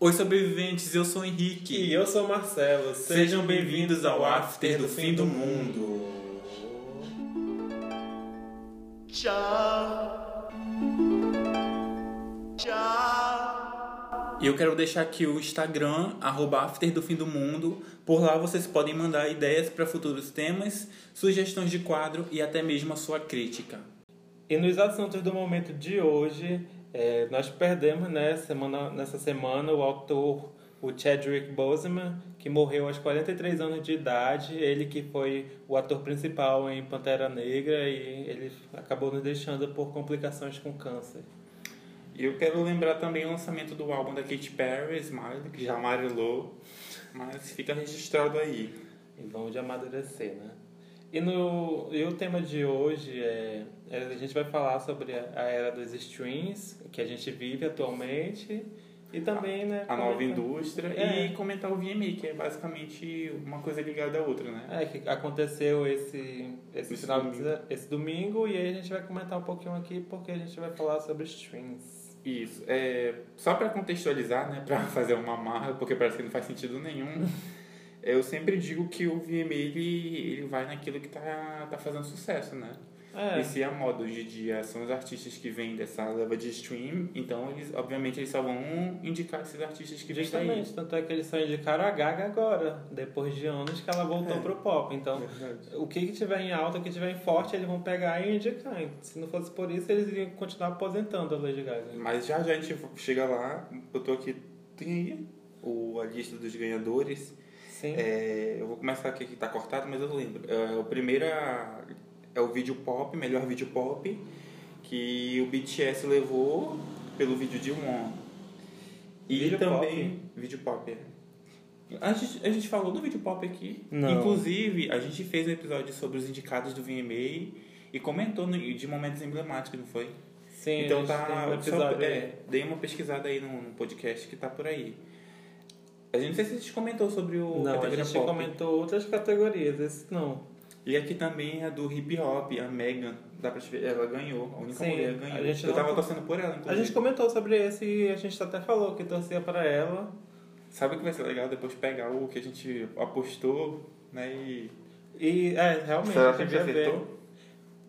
Oi, sobreviventes, eu sou o Henrique. E eu sou o Marcelo. Sejam bem-vindos ao After do Fim do Mundo. Tchau. Tchau. E eu quero deixar aqui o Instagram, arroba After do Fim do Mundo. Por lá vocês podem mandar ideias para futuros temas, sugestões de quadro e até mesmo a sua crítica. E nos assuntos do momento de hoje, é, nós perdemos né, semana, nessa semana o autor, o Chadwick Boseman, que morreu aos 43 anos de idade. Ele que foi o ator principal em Pantera Negra e ele acabou nos deixando por complicações com câncer. E eu quero lembrar também o lançamento do álbum da Katy Perry, Smile, que já amarelou, mas fica registrado aí. E vamos de amadurecer, né? E, no, e o tema de hoje é, é a gente vai falar sobre a, a era dos streams que a gente vive atualmente e também, né? A nova indústria É. e comentar o VMA, que é basicamente uma coisa ligada à outra, né? É, que aconteceu esse, esse, Esse final domingo. de- esse domingo e aí a gente vai comentar um pouquinho aqui porque a gente vai falar sobre streams. Isso. É, só para contextualizar, né, para fazer uma marra, porque parece que não faz sentido nenhum. eu sempre digo que o VMA ele, ele vai naquilo que tá, tá fazendo sucesso, né? É, E se a moda hoje em dia são os artistas que vêm dessa leva de stream, então eles, obviamente, eles só vão indicar esses artistas que vêm daí. justamente, tanto é que eles só indicaram a Gaga agora, depois de anos que ela voltou É. pro pop. Então, Verdade. o que, que tiver em alta, o que tiver em forte, eles vão pegar e indicar. Se não fosse por isso, eles iam continuar aposentando a Lady Gaga. Mas já já a gente chega lá, eu tô aqui, tem aí o, a lista dos ganhadores. Sim. É, eu vou começar aqui que tá cortado, mas eu lembro. É, o primeiro é, é o vídeo pop, melhor vídeo pop, que o BTS levou pelo vídeo de One. E Vídeo também. Vídeo pop, é. A gente, a gente falou do vídeo pop aqui. Não. Inclusive, a gente fez um episódio sobre os indicados do VMA e comentou no- de momentos emblemáticos, não foi? Sim, então tá. tem um só- episódio aí. é, dei uma pesquisada aí no, no podcast que tá por aí. A gente não sei se a gente comentou sobre o Não, a categoria gente pop. comentou outras categorias, esse não. E aqui também é do hip hop, a Megan, dá pra te ver, ela ganhou, a única Sim, mulher a ganhou. Eu não- tava torcendo por ela, A inclusive. gente comentou sobre esse e a gente até falou que torcia pra ela. Sabe o que vai ser legal depois pegar o que a gente apostou, né? E. E é, realmente, Será a que a gente vai ver.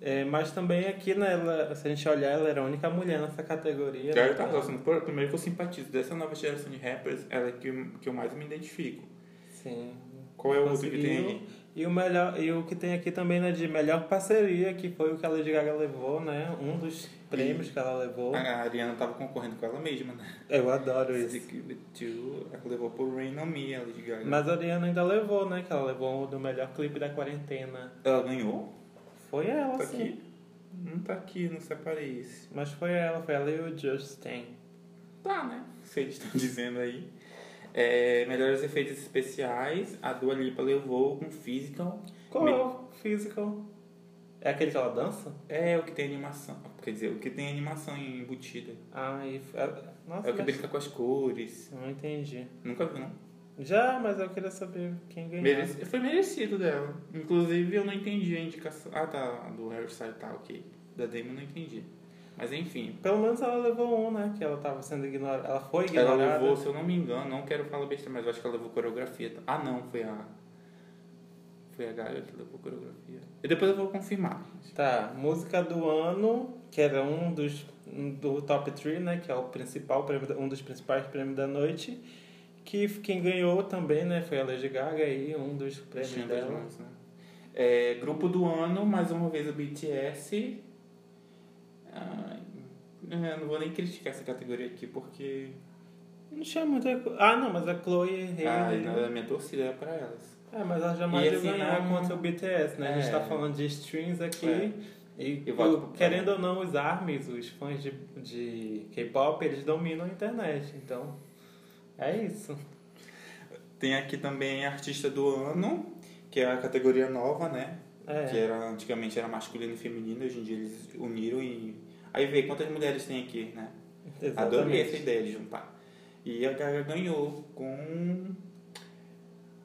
É, mas também aqui, né, ela, se a gente olhar, ela era a única mulher nessa categoria. Já né? eu tava torcendo por ela. Primeiro que eu simpatizo dessa nova geração de rappers, ela é que, eu- que eu mais me identifico. Sim. Qual é o outro que tem aí? E o, melhor, e o que tem aqui também, né, de melhor parceria, que foi o que a Lady Gaga levou, né? Um dos prêmios que ela levou. A Ariana tava concorrendo com ela mesma, né? Eu adoro isso. Ela levou por Rain on Me, a Lady Gaga. Mas a Ariana ainda levou, né? Que ela levou do melhor clipe da quarentena. Ela ganhou? Foi ela, Tá sim. aqui? Não tá aqui, não separei esse. Mas foi ela, foi ela e o Justin. Tá, né? Se eles estão dizendo aí. É, melhores efeitos especiais, a Dua Lipa levou com Physical. Qual Me- é o Physical? É aquele que ela dança? É o que tem animação. Quer dizer, o que tem animação embutida. Ah, e... é- Nossa, É o que mas- brinca com as cores. Não entendi. Nunca vi, não. Já, mas eu queria saber quem ganhou. Mereci- Foi merecido dela. Inclusive, eu não entendi a indicação. Ah, tá. Do hairstyle tá, ok. Da eu não entendi. Mas enfim. Pelo menos ela levou um, né? Que ela tava sendo ignorada. Ela foi Ela ignorada. levou, se eu não me engano, não quero falar besteira, mas eu acho que ela levou coreografia. Ah, não, foi a. Foi a Gaga que levou coreografia. E depois eu vou confirmar. Tá, música do ano, que era um dos um do top 3, né? Que é o principal prêmio, um dos principais prêmios da noite. Que quem ganhou também, né? Foi a Lady Gaga aí, um dos prêmios das dela. né? É, grupo do ano, mais uma vez o BTS. Ai, é, não vou nem criticar essa categoria aqui porque. Não tinha muita Ah, não, mas a Chloe e Ah, Hailey. a minha torcida é pra elas. É, mas ela jamais E ia assim, ganhar não- contra o BTS, né? A gente É. tá falando de streams aqui. É. E, voto o- querendo ou não, os ARMYs, os fãs de, de K-pop, eles dominam a internet. Então, é isso. Tem aqui também artista do ano, que é a categoria nova, né? É. Que era, antigamente era masculino e feminino, hoje em dia eles uniram e. Aí vê quantas mulheres tem aqui, né? Adorei essa ideia de juntar. E a Gaga ganhou com.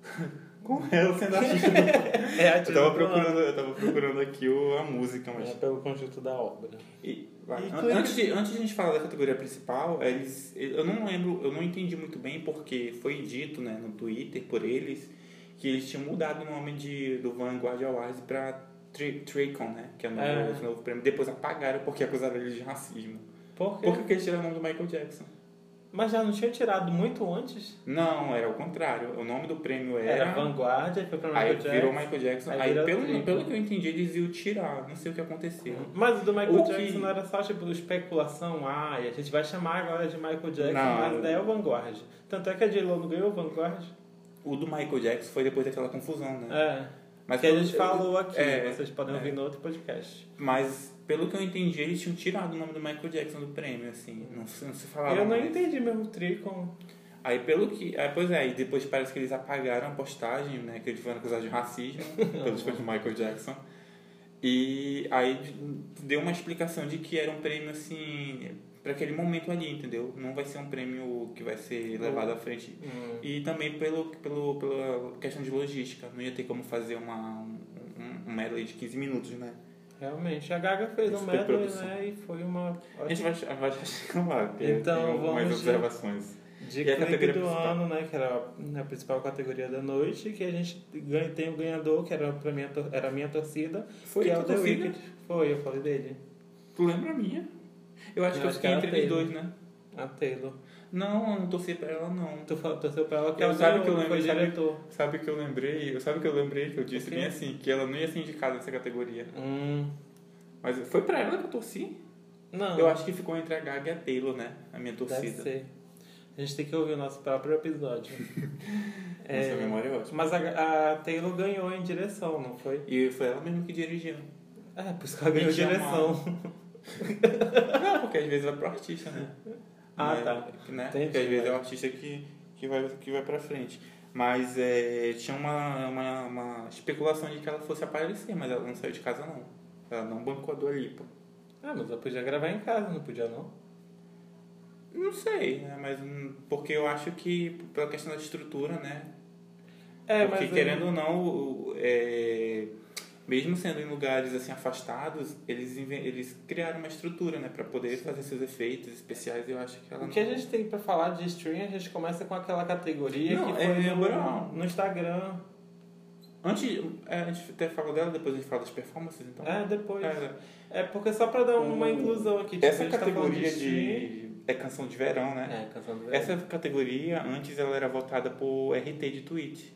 com ela sendo artista do É eu tava, procurando, eu tava procurando aqui o, a música, mas. É pelo conjunto da obra. E Vai. Antes, de, antes de a gente falar da categoria principal, eles, eu não lembro, eu não entendi muito bem porque foi dito né, no Twitter por eles que eles tinham mudado o nome de, do Vanguard Awards para Traycon, né? Que é o novo, É. novo prêmio. Depois apagaram porque acusaram eles de racismo. Por quê? Por que eles tiraram o nome do Michael Jackson? Mas já não tinha tirado muito antes? Não, era o contrário. O nome do prêmio Era, era. Vanguard, aí foi pra aí Michael Jackson. virou Michael Jackson. aí Aí, pelo, pelo que eu entendi, eles iam tirar. Não sei o que aconteceu. Mas o do Michael O que- Jackson não era só tipo especulação, ah, a gente vai chamar agora de Michael Jackson, Não. mas daí é o Vanguard. Tanto é que a J-Lo não ganhou o Vanguard. O do Michael Jackson foi depois daquela confusão, né? É. Mas que a gente falou aqui, é, vocês podem é. ouvir no outro podcast. Mas, pelo que eu entendi, eles tinham tirado o nome do Michael Jackson do prêmio, assim. Não, se- não se falava eu não mais. entendi mesmo o Tricon. Aí, pelo que... Aí, pois é, e depois parece que eles apagaram a postagem, né? Que eles foram acusados de racismo pelos fãs de Michael Jackson. E aí deu uma explicação de que era um prêmio, assim... Pra aquele momento ali, entendeu? Não vai ser um prêmio que vai ser levado à frente. Hum. E também pelo, pelo, pela questão de logística. Não ia ter como fazer uma, um, um medley de 15 minutos, né? Realmente, a Gaga fez um medley, Superprodução. né? E foi uma A gente vai, vai chegar lá. Então, vamos mais observações. de E clipe do principal? ano, né? Que era a principal categoria da noite, que a gente ganha, tem o ganhador, que era, pra minha, era a minha torcida, Foi que é o The? Wicked. Foi, eu falei dele. Tu lembra a minha? Eu acho Eu que eu fiquei entre Taylor. dois, né? A Taylor. Não, eu não torci pra ela, não. Tu torceu pra ela que Eu ela sabe que eu sabe? diretor. Sabe o que eu lembrei? Sabe o que eu lembrei que eu disse bem assim? Que ela não ia ser indicada nessa categoria. Hum, Mas foi pra ela que eu torci? não, Eu acho que ficou entre a Gaga e a Taylor, né? A minha deve torcida. ser. A gente tem que ouvir o nosso próprio episódio. Nossa memória é ótima. Mas a, a Taylor ganhou em direção, não foi? E foi ela mesmo que dirigiu. É, por isso que ela ganhou direção. Não, porque às vezes vai pro artista, né? Ah, Mas, tá. Né? Entendi, porque às vezes né? é o artista que, que, vai, que vai pra frente. Mas é, tinha uma, uma, uma especulação de que ela fosse aparecer, mas ela não saiu de casa não. Ela não bancou a Dua Lipa. Ah, mas ela podia gravar em casa, não podia não? Não sei, né? Mas hum, porque eu acho que pela questão da estrutura, né? É, porque mas querendo ou não, é, mesmo sendo em lugares assim afastados, eles, eles criaram uma estrutura, né? Pra poder fazer seus efeitos especiais. Eu acho que ela O não... que a gente tem pra falar de stream, a gente começa com aquela categoria Não, que é, foi agora- no, no Instagram. Antes, é, a gente até falou dela, depois a gente fala das performances, então. É, depois. É, É porque só pra dar uma O- inclusão aqui. tipo, essa tá categoria stream. de. É canção de verão, né? É, canção do Essa categoria, antes ela era votada por RT de tweet.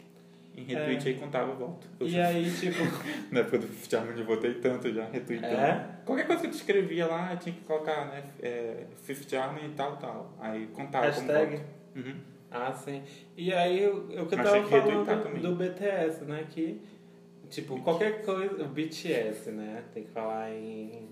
Em retweet É. aí contava voto. Eu E já- aí, tipo, Na época do Fifth Harmony eu votei tanto já, retweetando. É? Qualquer coisa que tu escrevia lá, tinha que colocar, né? É, Fifth Harmony e tal, tal. Aí contava como hashtag. voto. Uhum. Ah, sim. E aí, o o que eu Mas tava que falando também. do BTS, né? Que, tipo, qualquer coisa... O BTS, né? Tem que falar em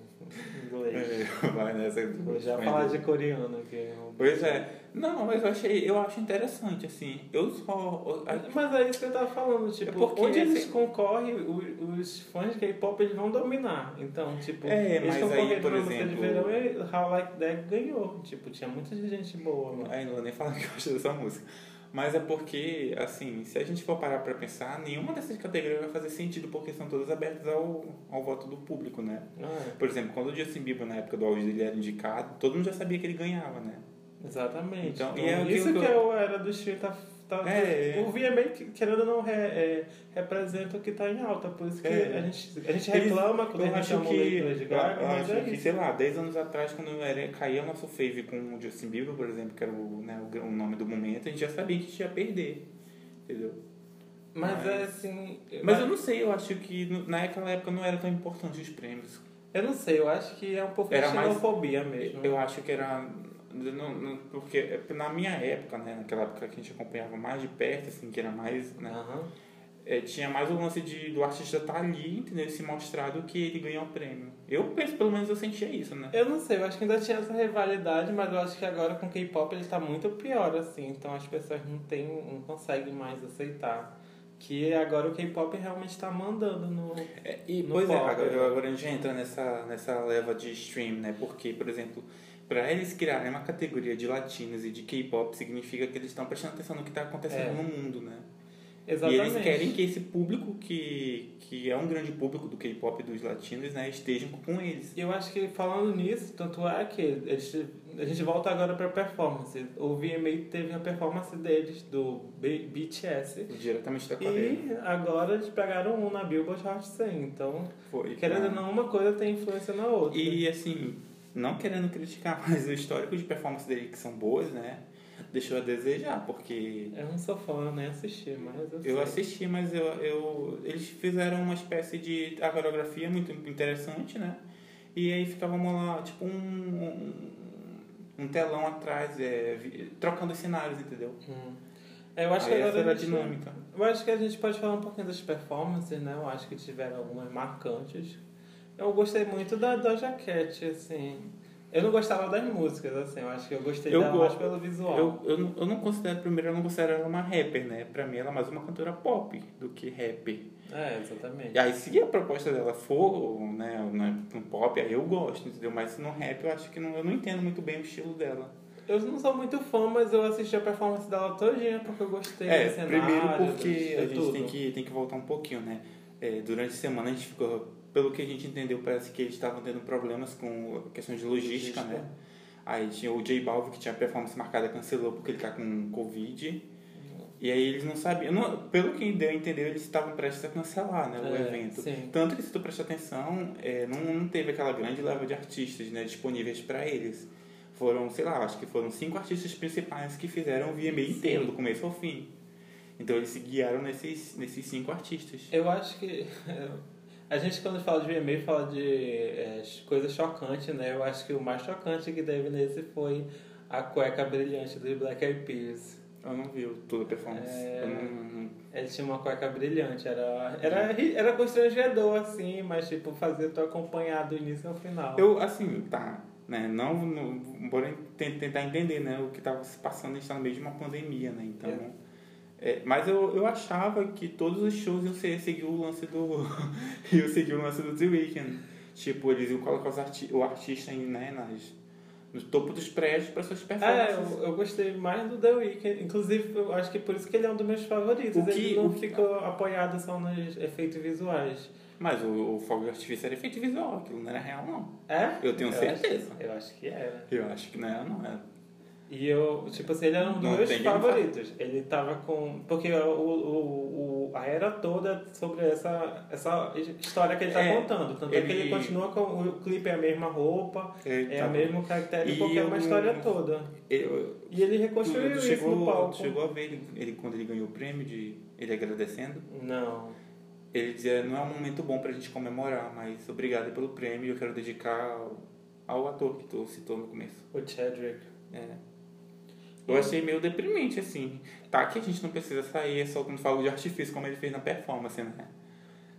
inglês. É, vai nessa. Vou já falar de coreano aqui. Pois é. Não, mas eu achei, eu acho interessante, assim. Eu só. Mas é isso que eu tava falando, tipo, É porque onde eles esse- concorrem, o- os fãs de K-pop eles vão dominar. Então, tipo, É, eles mas aí, por música de exemplo- verão e How Like That ganhou. Tipo, tinha muita gente boa, né? Aí não vou nem falar que eu gosto dessa música. Mas é porque, assim, se a gente for parar pra pensar, nenhuma dessas categorias vai fazer sentido porque são todas abertas ao, ao voto do público, né? Ah, Por exemplo, quando o Justin Bieber, na época do auge dele, era indicado, todo mundo já sabia que ele ganhava, né? exatamente. Então, Então, é isso que que, eu- é era do stream tá, tá É. o VMA, que- querendo ou não, re- é, representa o que tá em alta. Por isso que É. a, gente, a gente Eles- reclama quando eu a gente acho chama o que, Lady Lady Gaga, eu mas acho é que, isso. sei lá, 10 anos atrás, quando era, caía o nosso fave com o Justin Bieber, por exemplo, que era o, né, o, o nome do momento, a gente já sabia que a gente ia perder, entendeu? Mas, mas- é assim... Mas eu não sei, eu acho que naquela época não era tão importante os prêmios. Eu não sei, eu acho que é um pouco Era de mais- xenofobia mesmo. Eu acho que era. Não, não, porque na minha época, né, naquela época que a gente acompanhava mais de perto, assim, que era mais. Né, Aham. é, tinha mais o lance de, do artista estar ali, entendeu? Se mostrar do que ele ganhar o prêmio. Eu penso, pelo menos eu sentia isso, né? Eu não sei, eu acho que ainda tinha essa rivalidade, mas eu acho que agora com K-pop ele tá muito pior, assim. Então as pessoas não, tem, não conseguem mais aceitar. Que agora o K-pop realmente tá mandando no. É, e, No pois é, pop, agora, né? agora a gente entra nessa, nessa leva de stream, né? Porque, por exemplo, para eles criarem uma categoria de latinos e de K-pop, significa que eles estão prestando atenção no que está acontecendo É. no mundo, né? Exatamente. E eles querem que esse público, que, que é um grande público do K-pop dos latinos, né, estejam com eles. Eu acho que falando nisso, tanto é que a gente volta agora pra performance. O VMA teve a performance deles, do BTS. Diretamente da Coreia. E agora eles pegaram um na Billboard Hot 100. Então, Foi. querendo ou pra- não, uma coisa tem influência na outra. E assim, não querendo criticar, mas o histórico de performance dele, que são boas, né? Deixou a desejar, porque Eu não sou fã, nem assisti, mas eu, eu assisti, mas eu, eu, eles fizeram uma espécie de a coreografia muito interessante, né? E aí ficávamos lá, tipo, um, um, um telão atrás, é, trocando os cenários, entendeu? Hum. Eu acho Aí que agora era a a gente- dinâmica. Eu acho que a gente pode falar um pouquinho das performances, né? Eu acho que tiveram algumas marcantes. Eu gostei muito da, da jaquete, assim. Eu não gostava das músicas, assim. Eu acho que eu gostei Eu dela go- mais pelo visual. Eu, eu, não- eu não considero, primeiro, eu não considero ela uma rapper, né? Pra mim, ela é mais uma cantora pop do que rapper. É, exatamente. E aí, se a proposta dela for, né, um pop, aí eu gosto, entendeu? Mas no rap, eu acho que não, eu não entendo muito bem o estilo dela. Eu não sou muito fã, mas eu assisti a performance dela todinha porque eu gostei É, do cenário, primeiro porque a gente tudo. tem que, tem que voltar um pouquinho, né? É, durante a semana a gente ficou, pelo que a gente entendeu, parece que eles estavam tendo problemas com a questão de logística, Logística. né? Aí tinha o J Balvin que tinha a performance marcada, cancelou porque ele tá com Covid. E aí eles não sabiam, não- pelo que deu a entender, eles estavam prestes a cancelar né, o É, evento. sim. Tanto que se tu prestar atenção, é, não, não teve aquela grande leva de artistas né, disponíveis para eles. Foram, sei lá, acho que foram cinco artistas principais que fizeram o VMA inteiro, do começo ao fim. Então eles se guiaram nesses, nesses cinco artistas. Eu acho que. A gente, quando fala de VMA, fala de é, coisa chocante, né? Eu acho que o mais chocante que teve nesse foi a cueca brilhante do Black Eyed Peas. Eu não vi toda a performance. É. Eu não- Ele tinha uma cueca brilhante, era, era, era constrangedor, assim, mas tipo, fazia tu acompanhar do início ao final. Eu, assim, tá, né, não, não bora ten- tentar entender, né, o que estava se passando, a gente tá no meio de uma pandemia, né, então... é, mas eu, eu achava que todos os shows iam ser, seguir o lance do... iam seguir o lance do The Weeknd. Tipo, eles iam colocar os arti o artista em, né, nas, no topo dos prédios para suas É, performances. eu, eu gostei mais do The Weeknd. Inclusive, eu acho que por isso que ele é um dos meus favoritos. O que- ele não o que- ficou apoiado só nos efeitos visuais. Mas o, o fogo de artifício era efeito visual, aquilo não era real, não. É? Eu tenho certeza. Acho, eu acho que era. Eu acho que não era, não era. E eu, tipo assim, ele era um dos meus favoritos. Ele tava com. Porque o, o, o, a era toda sobre essa, essa história que ele tá É, contando. Tanto é que ele- ele continua com. O clipe é a mesma roupa, Ele é tá- a mesma característica, E porque é uma eu- história toda. Eu, E ele Tu, reconstruiu tu isso chegou, no palco. tu chegou a ver ele, ele quando ele ganhou o prêmio, de ele agradecendo? Não. Ele dizia, não é um momento bom pra gente comemorar, mas obrigado pelo prêmio eu quero dedicar ao, ao ator que tu citou no começo. O Chadwick. É. Eu achei meio deprimente, assim. Tá que a gente não precisa sair é só quando falo de artifício, como ele fez na performance, né?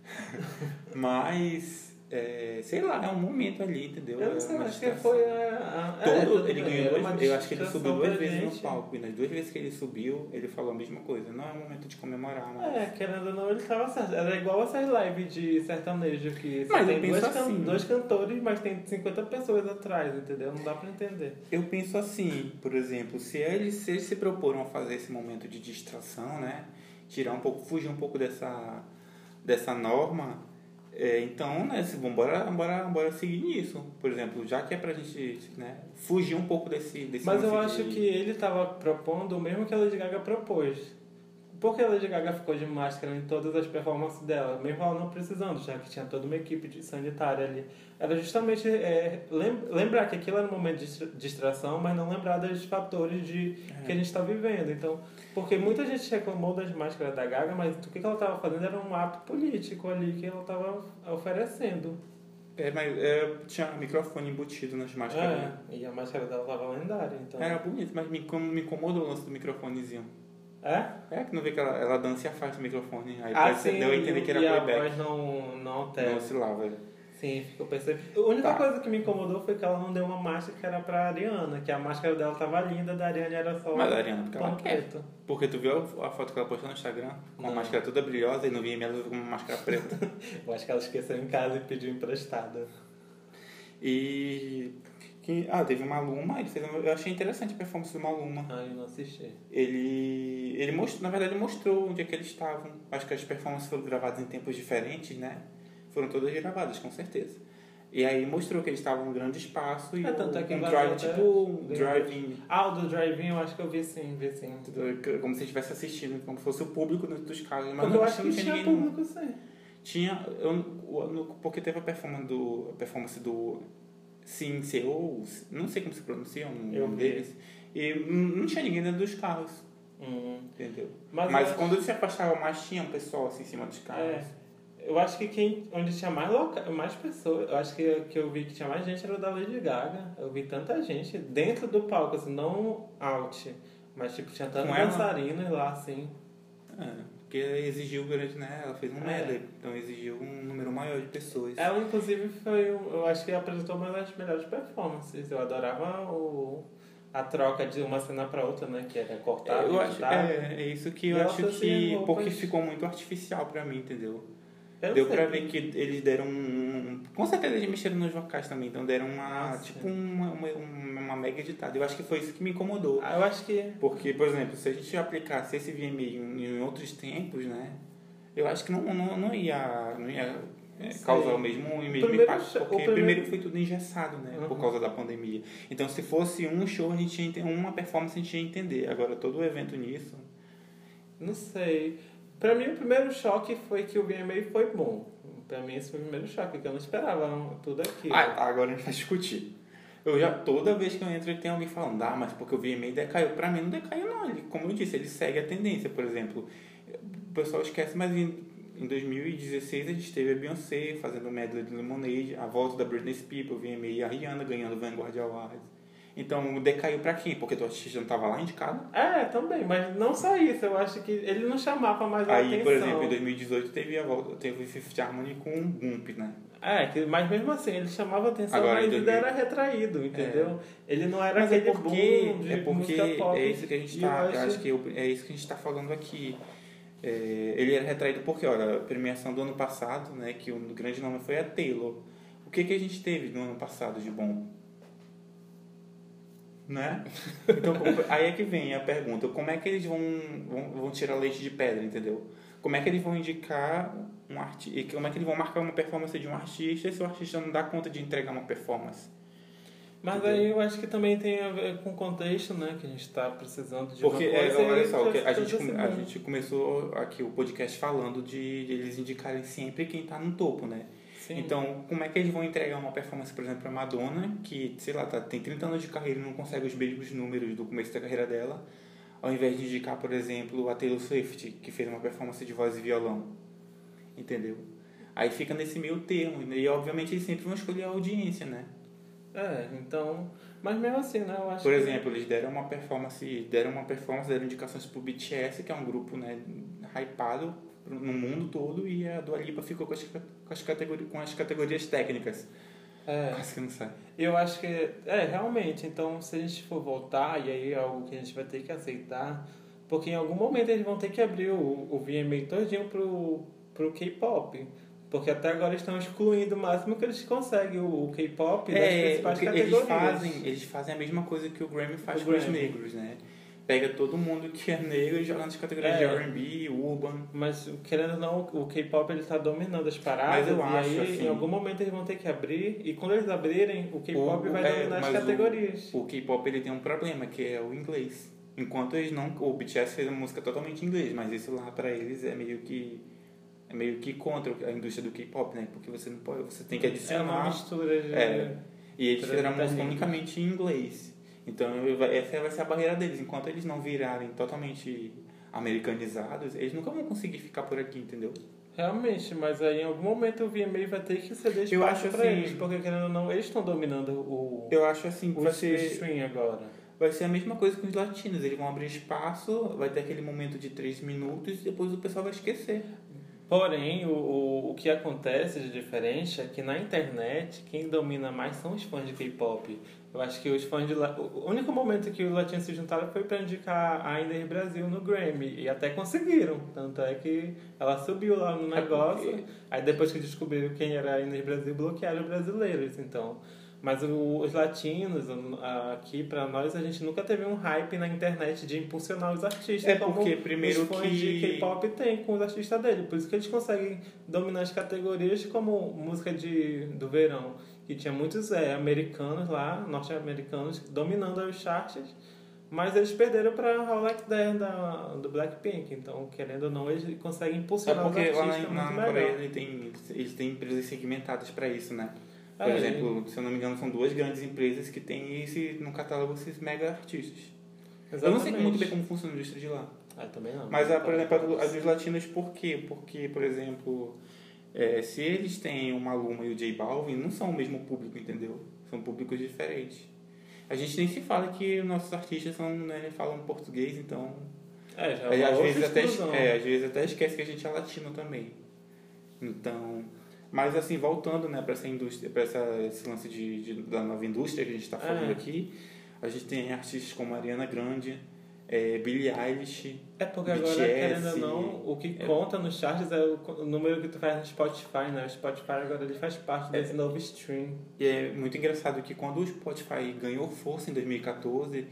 mas, é, sei lá, é um momento ali, entendeu? Eu não É sei, acho que foi a. a Todo, é, ele bem, ganhou uma eu acho que ele subiu duas vezes no palco. E nas duas vezes que ele subiu, ele falou a mesma coisa. Não é um momento de comemorar, mas. É, querendo ou não, ele tava certo. Era igual essas lives de sertanejo que Mas tem dois, can- assim. dois cantores, mas tem 50 pessoas atrás, entendeu? Não dá pra entender. Eu penso assim, por exemplo, se eles, se eles se proporam a fazer esse momento de distração, né? Tirar um pouco, fugir um pouco dessa, dessa norma, é, então, né, se, bora, bora, bora seguir nisso. Por exemplo, já que é pra gente né, fugir um pouco desse, desse Mas eu acho de- que ele tava propondo o mesmo que a Lady Gaga propôs. Por que a Lady Gaga ficou de máscara em todas as performances dela, mesmo ela não precisando, já que tinha toda uma equipe de sanitária ali? Era justamente é, lem- lembrar que aquilo era um momento de distra- distração, mas não lembrar dos fatores de, que a gente está vivendo. Então, porque muita gente reclamou das máscaras da Gaga, mas o que ela estava fazendo era um ato político ali que ela estava oferecendo. É, mas é, tinha microfone embutido nas máscaras. né? É, e a máscara dela estava lendária, então... Era bonito, mas me, me incomoda o lance do microfonezinho. É? É que não vê que ela, ela dança e afasta o microfone. Aí Ah, parece- sim, deu a entender que era e a playback. voz não, não altera. Não oscilava. Sim, ficou perceptível. A única Tá. coisa que me incomodou foi que ela não deu uma máscara que era pra Ariana, que a máscara dela tava linda, da Ariana era só Mas a Ariana, porque ela quer. preto. Porque tu viu a a foto que ela postou no Instagram? Com a Não. máscara toda brilhosa e no VML com uma máscara preta. Eu acho que ela esqueceu em casa e pediu emprestada. e. Que, ah, teve o Maluma, ele fez uma- eu achei interessante a performance do Maluma. Ah, eu não assisti. Ele, ele mostrou, na verdade, mostrou onde é que eles estavam. Acho que as performances foram gravadas em tempos diferentes, né? Foram todas gravadas, com certeza. E aí mostrou que eles estavam num grande espaço e É, tanto é que um drive, tipo um drive-in, Ah, o do drive-in eu acho que eu vi sim, vi sim. como se estivesse assistindo, como se fosse o público dos carros. Mas não, eu acho que não tinha ninguém público sim. Tinha, eu, no- porque teve a performance do, a performance do Sim CEO, não sei como se pronuncia o Eu deles, e não tinha ninguém dentro dos carros, Hum. entendeu? Mas, Mas, quando se afastava mais, tinha um pessoal assim em cima dos carros. É. Eu acho que quem, onde tinha mais, loca, mais pessoas, eu acho que, que eu vi que tinha mais gente era o da Lady Gaga. Eu vi tanta gente dentro do palco, assim, não out. Mas, tipo, tinha tantos dançarinos lá, assim. É, porque exigiu grande, né? Ela fez um É. medley, então exigiu um número maior de pessoas. Ela, inclusive, foi, eu acho que apresentou uma das melhores performances. Eu adorava o, a troca de uma cena pra outra, né? Que era cortar, eu acho, é, é isso que eu acho que. roupas- Porque ficou muito artificial pra mim, entendeu? Eu Deu sei. pra ver que eles deram um. Com certeza eles mexeram nos vocais também, então deram uma. Ah, tipo uma, uma, uma mega editada. Eu acho que foi isso que me incomodou. Ah, eu acho que... Porque, por exemplo, se a gente aplicasse esse VMA em, em outros tempos, né? Eu acho que não, não, não ia, não ia é, causar o mesmo, o mesmo primeiro impacto. Porque primeiro- primeiro foi tudo engessado, né? Por Uhum. causa da pandemia. Então, se fosse um show, a gente ia uma performance, a gente ia entender. Agora, todo o evento nisso. Não sei. Pra mim, o primeiro choque foi que o VMA foi bom. Pra mim, esse foi o primeiro choque, que eu não esperava tudo aquilo. Ah, agora a gente vai discutir. Eu já, toda vez que eu entro, tem alguém falando, ah, mas porque o VMA decaiu. Pra mim, não decaiu, não. Ele, como eu disse, ele segue a tendência. Por exemplo, o pessoal esquece, mas em, em 2016 a gente teve a Beyoncé fazendo o medley de Lemonade, a volta da Britney Spears, o VMA e a Rihanna ganhando Vanguard Awards. Então, decaiu pra quem? Porque o artista não tava lá indicado? É, também, mas não só isso. Eu acho que ele não chamava mais a Aí, atenção. por exemplo, em 2018 teve a volta, teve o Fifth Harmony com um Bump, né? É, que, mas mesmo assim, ele chamava atenção, Agora, mas 2000. era retraído, entendeu? Ele não era Mas é aquele porque, boom de é porque pop. é isso que a gente tá, acho- acho que é isso que a gente tá falando aqui. É, ele era retraído porque, olha, a premiação do ano passado, né, que o grande nome foi a Taylor. O que que a gente teve no ano passado de bom? Né? Então, aí é que vem a pergunta, como é que eles vão, vão, vão tirar leite de pedra, entendeu? Como é que eles vão indicar um artista, como é que eles vão marcar uma performance de um artista se o artista não dá conta de entregar uma performance? Mas aí eu acho que também tem a ver com o contexto, né? Que a gente tá precisando de Porque, uma é, coisa olha e só, a, gente, a gente começou aqui o podcast falando de, de eles indicarem sempre quem tá no topo, né? Sim. Então, como é que eles vão entregar uma performance, por exemplo, pra Madonna, que, sei lá, tá, tem 30 anos de carreira e não consegue os mesmos números do começo da carreira dela, ao invés de indicar, por exemplo, a Taylor Swift, que fez uma performance de voz e violão. Entendeu? Aí fica nesse meio termo, né? e obviamente eles sempre vão escolher a audiência, né? É, então. Mas mesmo assim, né? Eu acho Por que- exemplo, eles deram uma performance, deram uma performance, deram indicações pro BTS, que é um grupo, né, hypado no mundo todo, e a Dua Lipa ficou com as, com as, categori, com as categorias técnicas. É. Quase que não sai. Eu acho que. É, realmente. Então, se a gente for voltar, e aí é algo que a gente vai ter que aceitar, porque em algum momento eles vão ter que abrir o, o VMA todinho pro, pro K-pop. Porque até agora estão excluindo o máximo que eles conseguem o, o K-pop das É, principais porque eles categorias. fazem, eles fazem a mesma coisa que o Grammy faz O com os Grammy. negros, né? Pega todo mundo que é negro e joga nas categorias de É. R&B, Urban. Mas, querendo ou não, o K-pop ele tá dominando as paradas. Mas eu e acho, aí, assim- em algum momento, eles vão ter que abrir. E quando eles abrirem, o K-pop vai é, dominar as mas o- categorias. O K-pop ele tem um problema, que é o inglês. Enquanto eles não. O BTS fez uma música totalmente em inglês, mas isso lá pra eles é meio que. É meio que contra a indústria do K-pop, né? Porque você não pode. Você tem que É uma adicionar. mistura de. É. E eles fizeram a música unicamente em inglês. Então essa vai ser a barreira deles. Enquanto eles não virarem totalmente americanizados, eles nunca vão conseguir ficar por aqui, entendeu? Realmente, mas aí em algum momento o VMA vai ter que ceder espaço Eu acho pra assim- eles, porque querendo ou não, eles estão dominando o, Eu acho assim que vai ser, agora. vai ser a mesma coisa com os latinos. Eles vão abrir espaço, vai ter aquele momento de três minutos e depois o pessoal vai esquecer. Porém, o, o, o que acontece de diferente é que na internet, quem domina mais são os fãs de K-pop. Eu acho que os fãs de... la- O único momento que os latinos se juntaram foi pra indicar a Inês Brasil no Grammy. E até conseguiram. Tanto é que ela subiu lá no É negócio. porque- Aí depois que descobriram quem era a Inês Brasil, bloquearam os brasileiros. Então, Mas o- os latinos, aqui pra nós, a gente nunca teve um hype na internet de impulsionar os artistas. É como porque primeiro os fãs que- de K-pop tem com os artistas dele. Por isso que eles conseguem dominar as categorias como música de, do verão. Que tinha muitos é, americanos lá, norte-americanos, dominando os charts. Mas eles perderam pra How Like That da, do Blackpink. Então, querendo ou não, eles conseguem É impulsionar porque os lá artistas na, muito na melhor. Coreia ele tem, eles têm empresas segmentadas para isso, né? Por É, exemplo, se eu não me engano, são duas grandes empresas que têm esse, no catálogo esses mega artistas. Eu não sei Exatamente. muito bem como funciona a indústria de lá. Ah, também não. Mas, a, por exemplo, a as dos latinos, por quê? Porque, por exemplo, é, se eles têm o Maluma e o J Balvin, não são o mesmo público, entendeu? São públicos diferentes. A gente nem se fala que os nossos artistas são, né, falam português, então... É, já é uma às, vezes até, é, às vezes até esquece que a gente é latino também. Então... Mas, assim, voltando né, para essa indústria, para esse lance de, de- da nova indústria que a gente está falando É. aqui, a gente tem artistas como Ariana Grande, é, Billie Eilish, É porque agora, BTS, querendo ou não, o que é. conta nos charts é o, número que tu faz no Spotify, né? O Spotify agora ele faz parte É. desse novo stream. E é muito engraçado que quando o Spotify ganhou força em 2014,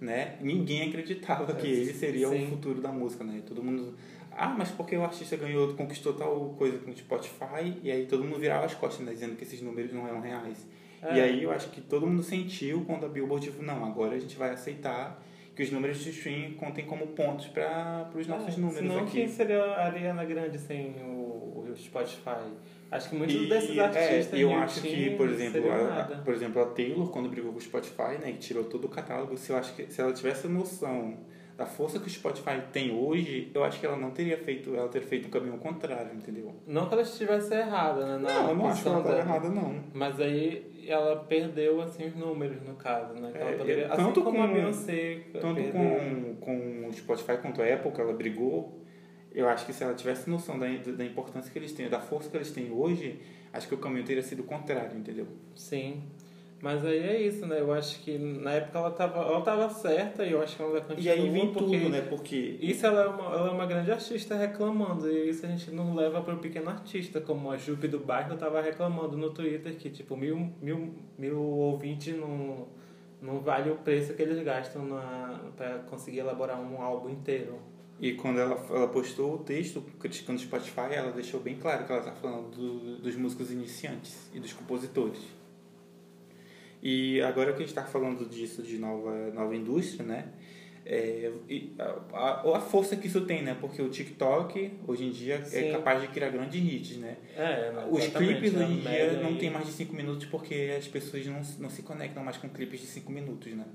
né, ninguém acreditava que ele seria Sim. o futuro da música, né? Todo mundo, ah, mas porque o artista ganhou, conquistou tal coisa com o Spotify, e aí todo mundo virava as costas, né, dizendo que esses números não eram reais. É. E aí eu acho que todo mundo sentiu quando a Billboard não, agora a gente vai aceitar que os números de stream contem como pontos para os nossos É, números senão aqui. quem seria a Ariana Grande sem o, o Spotify? Acho que muitos E, desses é, artistas eu new acho que, por exemplo, a, a- por exemplo, a Taylor, quando brigou com o Spotify, né, que tirou todo o catálogo, se eu acho que se ela tivesse noção da força que o Spotify tem hoje, eu acho que ela não teria feito, ela teria feito um caminho contrário, entendeu? Não que ela estivesse errada, né? Na não, eu não acho que ela estava errada, não. Mas aí ela perdeu assim os números no caso, né? É, poderia, é, assim tanto como a com- Beyoncé Tanto perdeu. com, com o Spotify quanto a Apple, que ela brigou, eu acho que se ela tivesse noção da, da importância que eles têm, da força que eles têm hoje, acho que o caminho teria sido o contrário, entendeu? Sim. Mas aí é isso, né? Eu acho que na época ela tava, ela tava certa e eu acho que ela continua E aí vem porque tudo, né? Porque Isso ela é, uma, ela é uma grande artista reclamando, e isso a gente não leva para o pequeno artista, como a Jupe do bairro tava reclamando no Twitter que tipo mil, mil, mil ouvintes não, não vale o preço que eles gastam na, para conseguir elaborar um álbum inteiro. E quando ela, ela postou o texto criticando o Spotify, ela deixou bem claro que ela está falando do- dos músicos iniciantes e dos compositores. E agora que a gente está falando disso de nova, nova indústria, né? É, e a, a, a força que isso tem, né? Porque o TikTok, hoje em dia, Sim. é capaz de criar grandes hits, né? É, Os clipes hoje em dia não e- tem mais de 5 minutos porque as pessoas não, não se conectam mais com clipes de 5 minutos, né?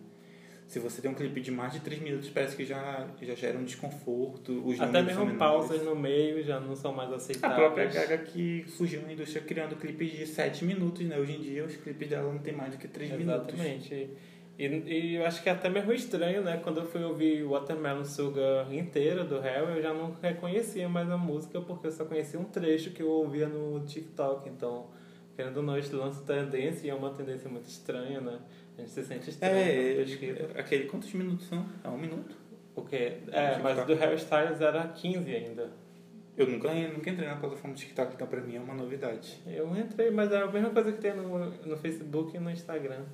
Se você tem um clipe de mais de 3 minutos, parece que já, já gera um desconforto. Os Até mesmo pausas no meio já não são mais A aceitáveis. própria Gaga que surgiu na indústria criando clipes de 7 minutos, né? Hoje em dia os clipes dela não tem mais do que 3 minutos. Exatamente. E, e eu acho que é até mesmo estranho, né? Quando eu fui ouvir Watermelon Sugar inteira do Hell, eu já não reconhecia mais a música porque eu só conhecia um trecho que eu ouvia no TikTok. Então, querendo ou não, esse lance tendência e é uma tendência muito estranha, né? A gente se sente estranho É, quando pesquisa. aquele quantos minutos são? É um minuto? O quê? É, mas TikTok. do Harry Styles era 15 ainda. Eu nunca, nunca entrei na plataforma do TikTok, então pra mim é uma novidade. Eu entrei, mas é a mesma coisa que tem no, no Facebook e no Instagram.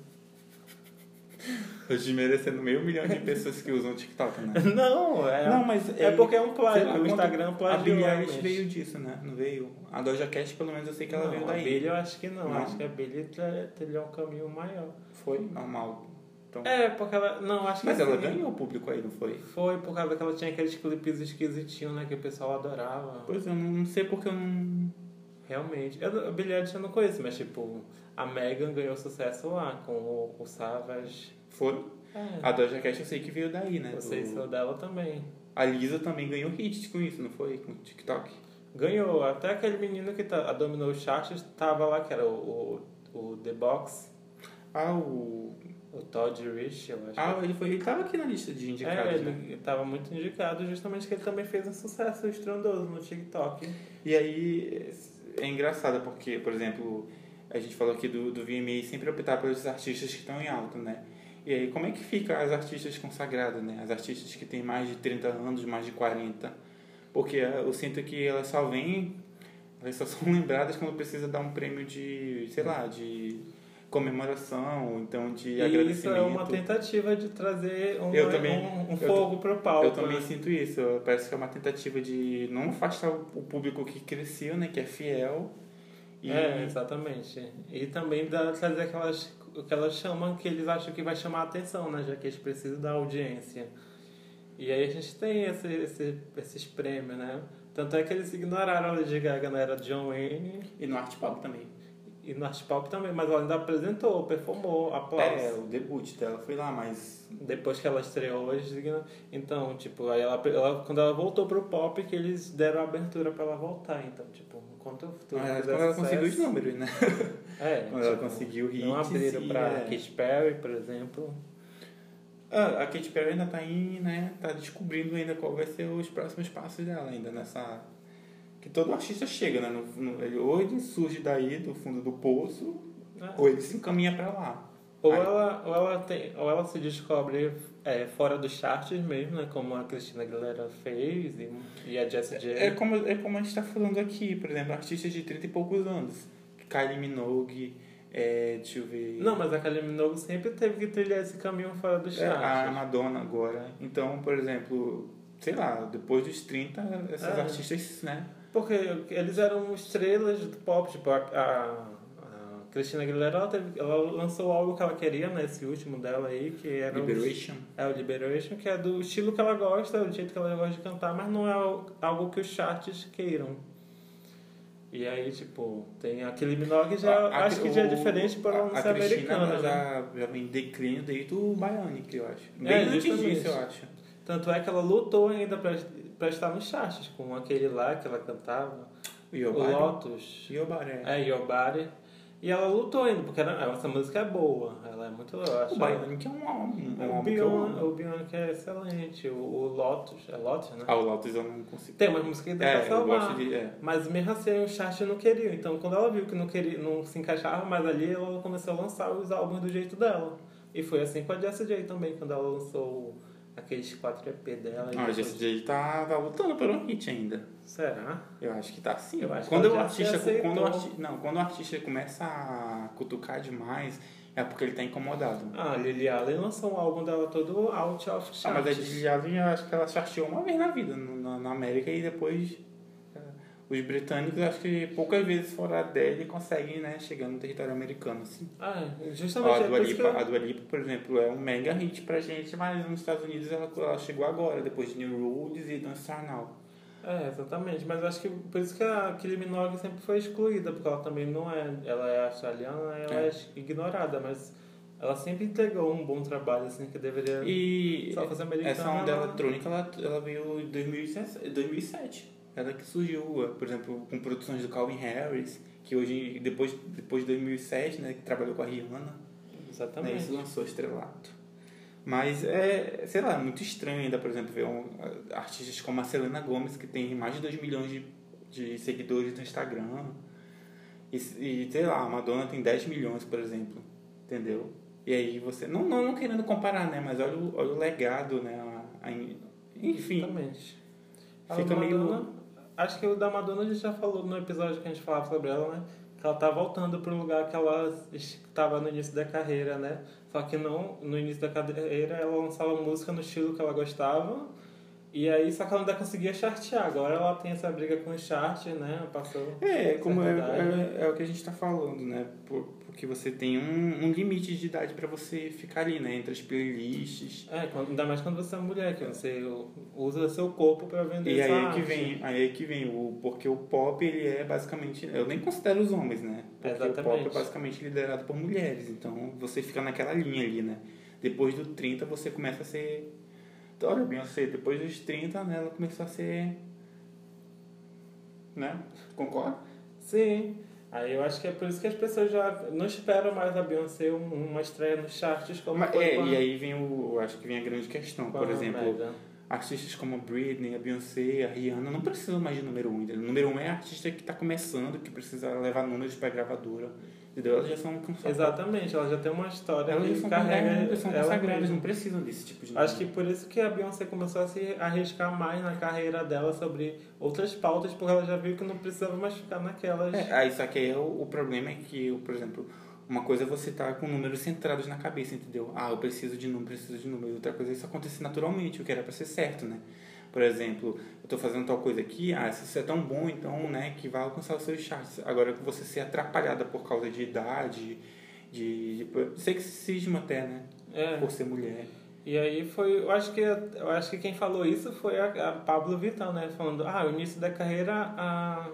Eu desmerecendo meio milhão de pessoas que usam o TikTok, né? Não, é, Não, mas é porque é um plágio. lá, O Instagram A plagiou. Billie Eilish realmente. veio disso, né? Não veio? A Doja Cat, pelo menos eu sei que ela não, veio a daí. Billie eu acho que não. Não? Acho que a Billie trilhou um caminho maior. Foi normal. Então... É, porque ela. Não, acho que Mas ela sim. ganhou o público aí, não foi? Foi por causa que ela tinha aqueles clipes esquisitinhos, né? Que o pessoal adorava. Pois eu não sei porque eu não. Realmente. Eu, a Billie Eilish eu não conheço, mas tipo, a Megan ganhou sucesso lá com o, o Savage. Foi. É. A Doja Cat eu sei que veio daí, né? Vocês Do- são dela também. A Lisa também ganhou hits com isso, não foi? Com o TikTok. Ganhou. Até aquele menino que tá, dominou o chat estava lá, que era o, o, o The Box, Ah, o. o Todd Rich, eu acho. Ah, ele foi. Ele tava aqui na lista de indicados, é, né? ele estava muito indicado justamente que ele também fez um sucesso estrondoso no TikTok. E aí é engraçado porque, por exemplo, a gente falou aqui do, do VMA sempre optar pelos artistas que estão em alta, né? E aí como é que fica as artistas consagradas, né? As artistas que têm mais de 30 anos, mais de 40. Porque eh, eu sinto que elas só vêm, elas só são lembradas quando precisa dar um prêmio de, sei lá, de comemoração, então de E isso agradecimento. é uma tentativa de trazer uma- Eu também- um, um fogo pro palco. Eu também né? sinto isso. Parece que é uma tentativa de não afastar o o público que cresceu, né? Que é fiel. E É, exatamente. E também dá, trazer aquelas, o que elas chamam, que eles acham que vai chamar a atenção, né? Já que eles precisam da audiência. E aí a gente tem esse, esse, esses prêmios, né? Tanto é que eles ignoraram a Lady Gaga na era John Wayne e no art pop também. e no Art Pop também, mas ela ainda apresentou, performou, aplausos. É, o debut dela foi lá, mas Depois que ela estreou, eles. Então, tipo, aí ela, ela, quando ela voltou pro pop, que eles deram a abertura pra ela voltar. Então, tipo, enquanto o futuro mas quando ela conseguiu os sucesso- números, né? É, Quando ela tipo, conseguiu hits Não abriram pra é. Katy Perry, por exemplo. Ah, a Katy Perry ainda tá aí, né? Tá descobrindo ainda qual vai ser os próximos passos dela ainda nessa. Que todo artista chega, né? No, no- ele- ou ele surge daí, do fundo do poço, né? ou ele se encaminha pra lá. Ou Aí- ela, ou, ela tem, ou ela se descobre é, fora dos charts mesmo, né? Como a Cristina Aguilera fez e, e a Jessie J. É como, é como a gente tá falando aqui, por exemplo, artistas de 30 e poucos anos. Kylie Minogue, é, deixa eu ver. Não, mas a Kylie Minogue sempre teve que trilhar esse caminho fora dos É, charts. a Madonna agora. Então, por exemplo, sei lá, depois dos 30, esses É. artistas, né? Porque eles eram estrelas do pop, tipo, a, a Cristina Aguilera, ela, teve, ela lançou algo que ela queria, né, esse último dela aí, que era o- Liberation. é o Liberation, que é do estilo que ela gosta, do jeito que ela gosta de cantar, mas não é al- algo que os charts queiram. E aí, tipo, tem aquele Minogue já, A- acho que já é o- diferente não a ser Cristina, americana, ela né? já, já vem em declínio desde o Bionic, eu acho. É, Bem antes justamente. disso, eu acho. Tanto é que ela lutou ainda pra, pra estar nos charts, com aquele lá que ela cantava, O o Yobari. Lotus. Yobari. É, Your Body. E ela lutou ainda, porque era- essa música é boa. Ela é muito. Eu acho O Bionic é um álbum. É um o Bion, o Bionic é excelente. O, o Lotus. É Lotus, né? Ah, o Lotus eu não consigo. Tem umas músicas que dá É, pra salvar. de... É. Mas mesmo assim o chat não queria. Então quando ela viu que não, queria, não se encaixava mais ali, ela começou a lançar os álbuns do jeito dela. E foi assim com a Jessie J também, quando ela lançou aqueles 4 EP dela. Ah, depois- Jessie J tá, tá lutando um hit ainda. Será? Eu acho que tá sim. Eu acho que quando ela o artista, quando o arti... não, quando o artista começa a cutucar demais, é porque ele tá incomodado. Ah, a Lily Allen lançou um álbum dela todo out of Ah, charts. mas a Lily Allen, eu acho que ela charteou uma vez na vida na, na América e depois os britânicos, acho que poucas vezes fora dele conseguem, né, chegar no território americano, assim. Ah, Ó, justamente a, é Dua Lipa, eu- a Dua Lipa, por exemplo, é um mega hit pra gente, mas nos Estados Unidos ela, ela chegou agora, depois de New Rules e Start Now. É, exatamente. Mas eu acho que por isso que a Kylie Minogue sempre foi excluída, porque ela também não é. Ela é australiana, ela é, É. ignorada, mas ela sempre entregou um bom trabalho, assim, que deveria. E Só fazer americana, essa onda ela- eletrônica, ela, ela veio em 2017 2007. Ela que surgiu, por exemplo, com produções do Calvin Harris, que hoje, depois, depois de 2007, né, que trabalhou com a Rihanna, né, Exatamente. isso lançou Estrelato. Mas é, sei lá, muito estranho ainda, por exemplo, ver um, artistas como a Selena Gomez, que tem mais de 2 milhões de, de seguidores no Instagram. E, e, sei lá, a Madonna tem 10 milhões, por exemplo. Entendeu? E aí você. Não, não, não querendo comparar, né? Mas olha o, olha o legado, né? A- a- enfim. Exatamente. A Fica meio- Madonna, Acho que o da Madonna a gente já falou no episódio que a gente falava sobre ela, né? Que ela tá voltando para o lugar que ela estava no início da carreira, né? Só que não, no início da carreira ela lançava música no estilo que ela gostava. E aí, só que ela ainda conseguia chartear. Agora ela tem essa briga com o chart, né? Passou. É, como é, é, é o que a gente está falando, né? Por- porque você tem um, um limite de idade para você ficar ali, né? Entre as playlists. É, ainda mais quando você é mulher, que você usa seu corpo para vender E aí é que arte. vem, aí é que vem o porque o pop ele é basicamente, eu nem considero os homens, né? Porque o pop Exatamente. é basicamente liderado por mulheres, então você fica naquela linha ali, né? Depois do 30 você começa a ser Olha, Beyoncé, depois dos 30, né, ela começou a ser né? Concorda? Sim. Aí eu acho que é por isso que as pessoas já não esperam mais a Beyoncé um- uma estreia nos charts como Mas, foi é, a- e aí vem o, acho que vem a grande questão, por exemplo. Artistas como a Britney, a Beyoncé, a Rihanna não precisam mais de número um. entendeu? Número um é artista que está começando, que precisa levar números para gravadora. Entendeu? Elas já são cansadas. Exatamente, ela já tem uma história Elas que são, carrega é, elas são consagradas, não precisam desse tipo de Acho que número. por isso que a Beyoncé começou a se arriscar mais na carreira dela sobre outras pautas, porque ela já viu que não precisava mais ficar naquelas. É, aí só que aí o, o problema é que, por exemplo, Uma coisa é você estar com números centrados na cabeça, entendeu? Ah, eu preciso de número, preciso de número. Outra coisa é isso acontecer naturalmente, o que era para ser certo, né? Por exemplo, eu estou fazendo tal coisa aqui, ah, se isso é tão bom, então, né, que vai alcançar os seus charts. Agora você ser atrapalhada por causa de idade, de, de sexismo até, né? É. Por ser mulher. E aí foi, eu acho que eu acho que quem falou isso foi a, a Pablo Vitão, né? Falando, ah, no início da carreira a,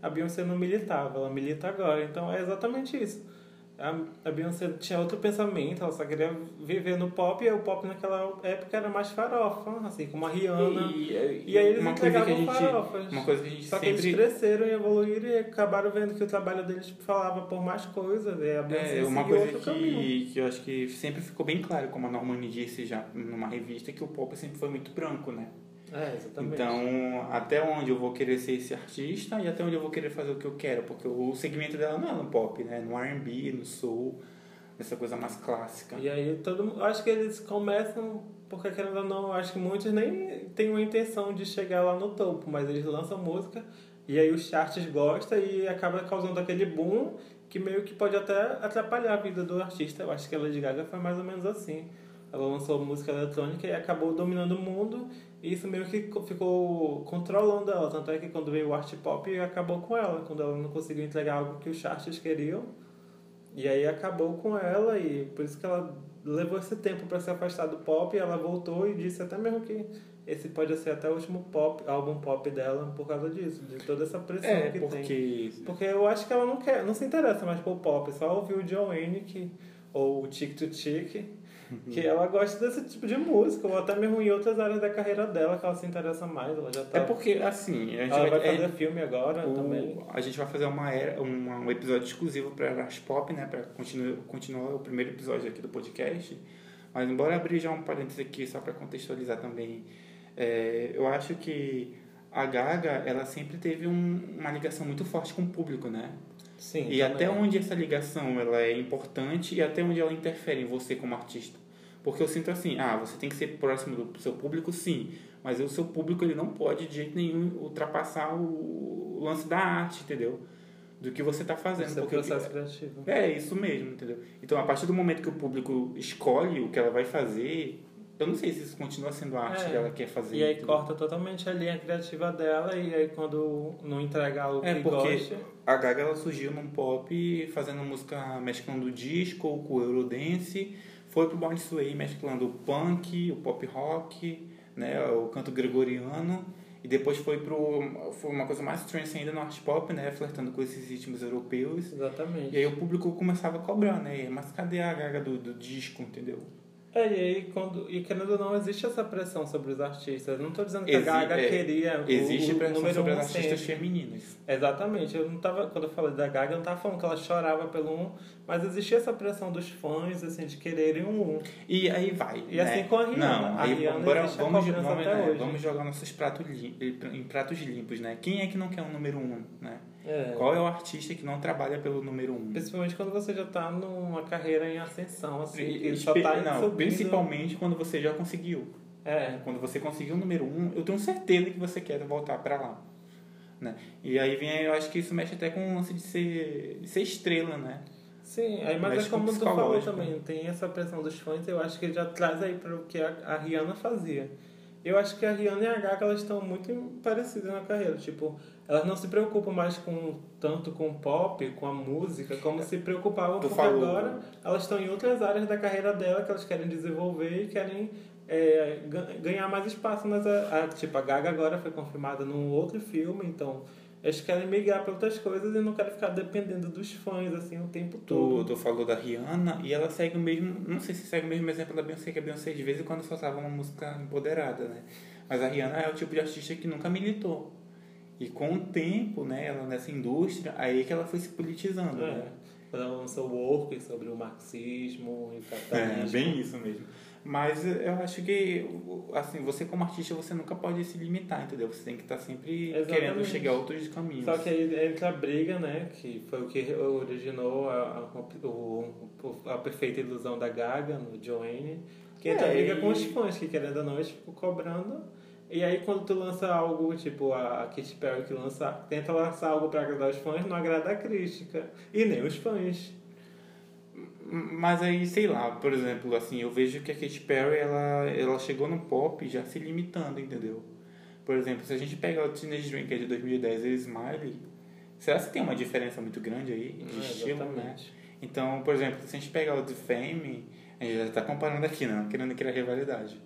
a Beyoncé não militava, ela milita agora. Então é exatamente isso. A, a Beyoncé tinha outro pensamento, ela só queria viver no pop, e o pop naquela época era mais farofa, assim, como a Rihanna. E, E aí eles uma coisa que a entregavam gente, farofas. uma coisa que a gente Só que sempre eles cresceram e evoluíram e acabaram vendo que o trabalho deles falava por mais coisas. E a Beyoncé É, uma coisa caminho. que, que eu acho que sempre ficou bem claro, como a Normani disse já numa revista, que o pop sempre foi muito branco, né? É, exatamente. Então, até onde eu vou querer ser esse artista e até onde eu vou querer fazer o que eu quero, porque o segmento dela não é no pop, né? No R&B, no soul, essa coisa mais clássica. E aí todo acho que eles começam, porque querendo ou não, acho que muitos nem têm uma intenção de chegar lá no topo, mas eles lançam música e aí os charts gostam e acaba causando aquele boom que meio que pode até atrapalhar a vida do artista. Eu acho que a Lady Gaga foi mais ou menos assim. Ela lançou música eletrônica e acabou dominando o mundo e isso meio que co- ficou controlando ela. Tanto é que quando veio o art pop acabou com ela, quando ela não conseguiu entregar algo que os charts queriam. E aí acabou com ela e por isso que ela levou esse tempo para se afastar do pop e ela voltou e disse até mesmo que esse pode ser até o último pop, álbum pop dela por causa disso, de toda essa pressão É, que tem. porque Porque eu acho que ela não quer, não se interessa mais por pop, só ouviu o Joanne que ou o Chick to Chick, que ela gosta desse tipo de música, ou até mesmo em outras áreas da carreira dela que ela se interessa mais, ela já tá é porque assim, a gente vai vai, fazer é, filme agora o- também. a gente vai fazer uma era, uma- um episódio exclusivo para Rush Pop, né, para continuar continuar o primeiro episódio aqui do podcast. Mas embora abrir já um parênteses aqui só para contextualizar também, é, eu acho que a Gaga, ela sempre teve um- uma ligação muito forte com o público, né? Sim. E até onde essa ligação ela é importante e até onde ela interfere em você como artista. Porque eu sinto assim, ah, você tem que ser próximo do seu público, sim, mas o seu público ele não pode de jeito nenhum ultrapassar o, o lance da arte, entendeu? Do que você está fazendo. Esse é o porque o- processo criativo. é isso mesmo, entendeu? Então, a partir do momento que o público escolhe o que ela vai fazer, eu não sei se isso continua sendo a arte É. que ela quer fazer. E aí entendeu? corta totalmente a linha criativa dela e aí quando não entrega algo É, que porque goste... a Gaga ela surgiu num pop fazendo música mesclando disco com o Eurodance, foi pro Born This Way mesclando o punk, o pop rock, né, o canto gregoriano, e depois foi pro foi uma coisa mais trance ainda no art pop, né, flertando com esses ritmos europeus. Exatamente. E aí o público começava a cobrar, né? Mas cadê a Gaga do, do disco, entendeu? É, e aí, quando, e querendo ou não, existe essa pressão sobre os artistas. Não estou dizendo que Exi- a Gaga é, queria o, Existe o pressão número sobre um as artistas sempre. femininas. Exatamente. Eu não tava, quando eu falei da Gaga, eu não tava falando que ela chorava pelo um, mas existia essa pressão dos fãs, assim, de quererem um um. E aí vai. E né? assim com a Rihanna. Não, A aí Rihanna bora, vamos, vamos, né, hoje. vamos jogar nossos pratos em pratos limpos, né? Quem é que não quer um número um, né? É. Qual é o artista que não trabalha pelo número um? Principalmente quando você já tá numa carreira em ascensão, assim, E- que só espe- tá não, subindo. principalmente quando você já conseguiu. É, Quando você conseguiu o número um, eu tenho certeza que você quer voltar pra lá. Né? E aí vem, eu acho que isso mexe até com o lance de ser, de ser estrela, né? Sim, aí, mas Mexe é com como tu falou também, tem essa pressão dos fãs, eu acho que já traz aí para o que a, a Rihanna fazia. Eu acho que a Rihanna e a Gaga elas estão muito parecidas na carreira, tipo, elas não se preocupam mais com tanto com o pop, com a música, como se preocupavam Tu porque falou. agora elas estão em outras áreas da carreira dela que elas querem desenvolver e querem é, ga- ganhar mais espaço, mas a, a- tipo, a Gaga agora foi confirmada num outro filme, então eles querem migrar para outras coisas e não querem ficar dependendo dos fãs assim o tempo todo. Tu, tu falou da Rihanna e ela segue o mesmo, não sei se segue o mesmo exemplo da Beyoncé, que a Beyoncé de vez em quando soltava uma música empoderada, né? Mas a Rihanna é o tipo de artista que nunca militou. E com o tempo, né, ela nessa indústria, aí que ela foi se politizando, É. né? Ela lançou Work sobre o marxismo e o É, capitalismo. bem isso mesmo. Mas eu acho que, assim, você como artista, você nunca pode se limitar, entendeu? Você tem que estar sempre Exatamente. querendo chegar a outros caminhos. Só que aí entra a briga, né? Que foi o que originou a, a, o, a perfeita ilusão da Gaga no Joanne. Que entra a É, briga e- com os fãs, que querendo ou não, eles ficam cobrando. E aí quando tu lança algo, tipo a Katy Perry que lança, tenta lançar algo pra agradar os fãs, não agrada a crítica. E nem os fãs. Mas aí, sei lá, por exemplo, assim, eu vejo que a Katy Perry, ela, ela chegou no pop já se limitando, entendeu? Por exemplo, se a gente pegar o Teenage Dream, que é de 2010, e Smiley, será que tem uma diferença muito grande aí de É, estilo, né? Então, por exemplo, se a gente pegar o The Fame, a gente já tá comparando aqui, não, querendo criar rivalidade.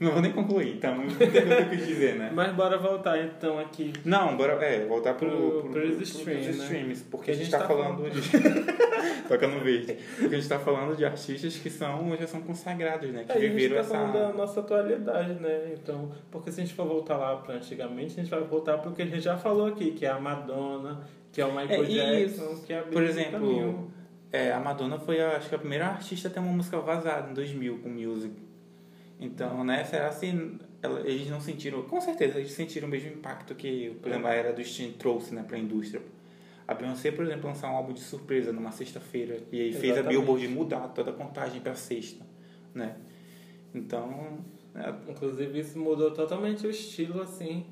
Não vou nem concluir, então, entendeu o que dizer, né? Mas bora voltar então aqui. Não, bora é, voltar pro, Pro- pro, pro- streams, pros né? streams, porque Que a gente tá, falando de. Toca no verde. Porque a gente tá falando de artistas que são, já são consagrados, né? Que É, a gente viveram tá essa. falando da nossa atualidade, né? Então, porque se a gente for voltar lá para antigamente, a gente vai voltar pro que a gente já falou aqui, que é a Madonna, que é o Michael É, Jackson, isso. que é a Por exemplo. É, a Madonna foi, a- acho que, a primeira artista a ter uma música vazada em 2000 com Music. Então, né, será assim, eles não sentiram, com certeza, eles sentiram o mesmo impacto que, por exemplo, a era do stream trouxe, né, pra indústria. A Beyoncé, por exemplo, lançar um álbum de surpresa numa sexta-feira e aí fez a Exatamente. Billboard mudar toda a contagem pra sexta, né. Então, é, Inclusive, isso mudou totalmente o estilo, assim.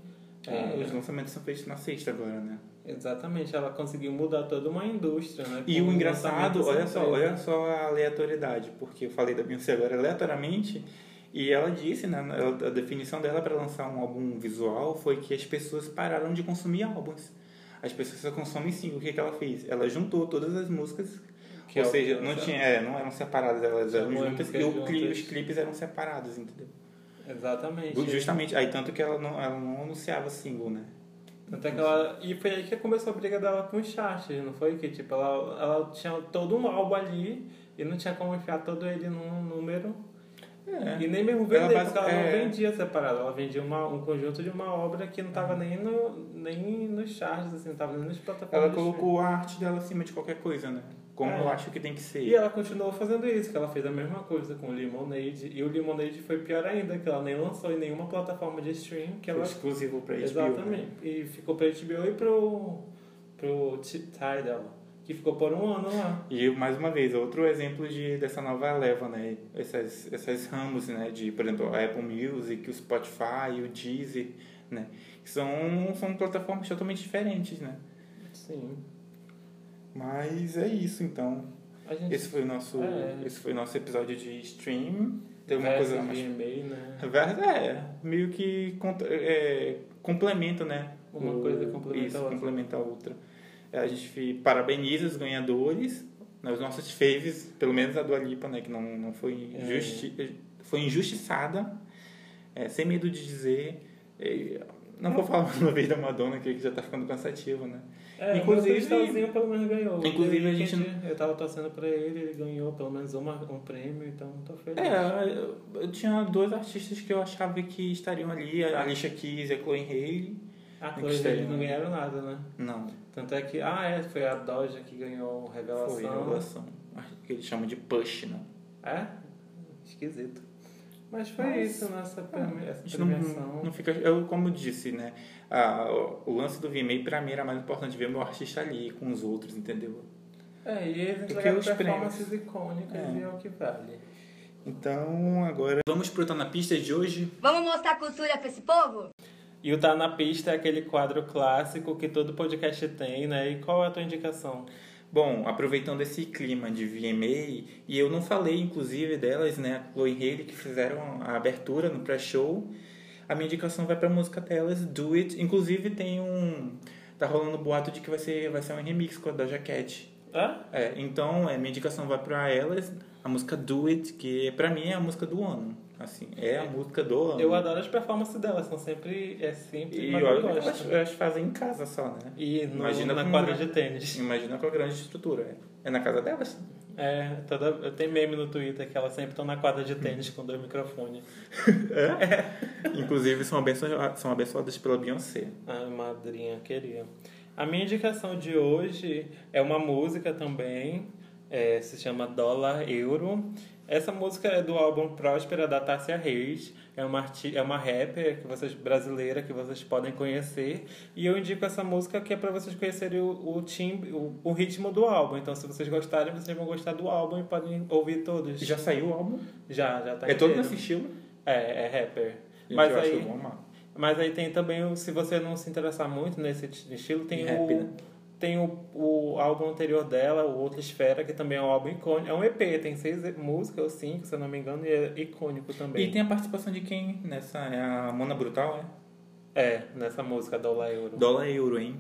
é, É, os lançamentos são feitos na sexta agora, né. Exatamente, ela conseguiu mudar toda uma indústria, né? E o engraçado, olha só, olha só a aleatoriedade, porque eu falei da Beyoncé agora aleatoriamente, e ela disse, né, a definição dela para lançar um álbum visual foi que as pessoas pararam de consumir álbuns. As pessoas só consomem sim. O que, que ela fez? Ela juntou todas as músicas, Que ou é seja, não, tinha, é, não eram separadas, elas eram juntas, e o cli- os clipes eram separados, entendeu? Exatamente. Justamente, aí tanto que ela não, ela não anunciava single, né? Tanto é que ela, e foi aí que começou a briga dela com os charts, não foi? Que tipo, ela, ela tinha todo um álbum ali e não tinha como enfiar todo ele num número. É. E nem mesmo Ela vender, basi- porque ela é. não vendia separado. Ela vendia uma, um conjunto de uma obra que não tava nem, no, nem nos charts, assim, não tava nem nas plataformas. Ela colocou a arte dela acima de qualquer coisa, né? Como É. eu acho que tem que ser. E ela continuou fazendo isso, que ela fez a mesma coisa com o Lemonade. E o Lemonade foi pior ainda, que ela nem lançou em nenhuma plataforma de stream. Que Foi ela exclusivo pra HBO. Exatamente. né? E ficou pra HBO e pro, pro Tidal, que ficou por um ano lá. E mais uma vez, outro exemplo de, dessa nova leva, né? Essas, essas ramos, né? De, por exemplo, a Apple Music, o Spotify, o Deezer, né? São, são plataformas totalmente diferentes, né? Sim. Mas é isso, então. Gente Esse foi o nosso, É. esse foi nosso episódio de stream. Tem uma coisa mais... Né? É, meio que é, complementa, né? Uma O- coisa complementa isso, a outra. complementa a outra. A gente parabeniza os ganhadores, né, os nossos faves, pelo menos a do Alipa, né? Que não, não foi, É. justi foi injustiçada, é, sem medo de dizer. é, não vou falar uma vez da Madonna, que já tá ficando cansativo, né? É, Inclusive- o Cristalzinho pelo menos ganhou. Inclusive, a gente Weeknd, Eu tava torcendo pra ele, ele ganhou pelo menos uma, um prêmio, então tô feliz. É, eu, eu tinha dois artistas que eu achava que estariam ali, a Alicia Keys e a Chloe Haley. A que Chloe estariam- eles não ganharam nada, né? Não, Tanto é que, ah, é, foi a Doja que ganhou Revelação. foi revelação. Que eles chamam de push, né? É? Esquisito. Mas foi Mas, isso, nossa A premi- essa gente não, premiação. não fica. Eu, como eu disse, né? Ah, o, o lance do VMA pra mim era mais importante ver meu artista ali com os outros, entendeu? É, e eles entregaram os performances icônicas É. e é o que vale. Então, agora. Vamos pro Tá na Pista de hoje. Vamos mostrar cultura pra esse povo? E o Tá na Pista é aquele quadro clássico que todo podcast tem, né? E qual é a tua indicação? Bom, aproveitando esse clima de VMA, e eu não falei inclusive delas, né? A Chloe Haley, que fizeram a abertura no pré-show. A minha indicação vai pra música delas, Do It. Inclusive tem um. Tá rolando boato de que vai ser, vai ser um remix com a Doja Cat. Ah? É, então, é, minha indicação vai pra elas, a música Do It, que pra mim é a música do ano. Assim, é a música do ano. Eu adoro as performances delas, são sempre. É simples, E olha que elas, fazem em casa só, né? E no, Imagina na quadra de tênis. Imagina com a grande estrutura. É, é na casa delas? É, toda, eu tenho meme no Twitter que elas sempre estão na quadra de tênis com dois microfones. Inclusive são abençoadas, são abençoadas pela Beyoncé. A madrinha queria. A minha indicação de hoje é uma música também, é, se chama Dólar Euro. Essa música é do álbum Próspera da Tássia Reis. É uma, arti é uma rapper que vocês, brasileira que vocês podem conhecer. E eu indico essa música que é para vocês conhecerem o, o, timbre, o, o ritmo do álbum. Então, se vocês gostarem, vocês vão gostar do álbum e podem ouvir todos. Já saiu o álbum? já, já tá é todo inteiro. nesse estilo? É, é rapper. Gente, Mas eu acho que aí, eu vou amar. mas aí tem também, se você não se interessar muito nesse estilo, tem Rap, o. né? Tem o, o álbum anterior dela, o Outra Esfera, que também é um álbum icônico. É um EP, tem seis músicas ou cinco, se eu não me engano, e é icônico também. E tem a participação de quem nessa? É a Mona Brutal, é? É, nessa música Dólar Euro. Dólar euro, hein?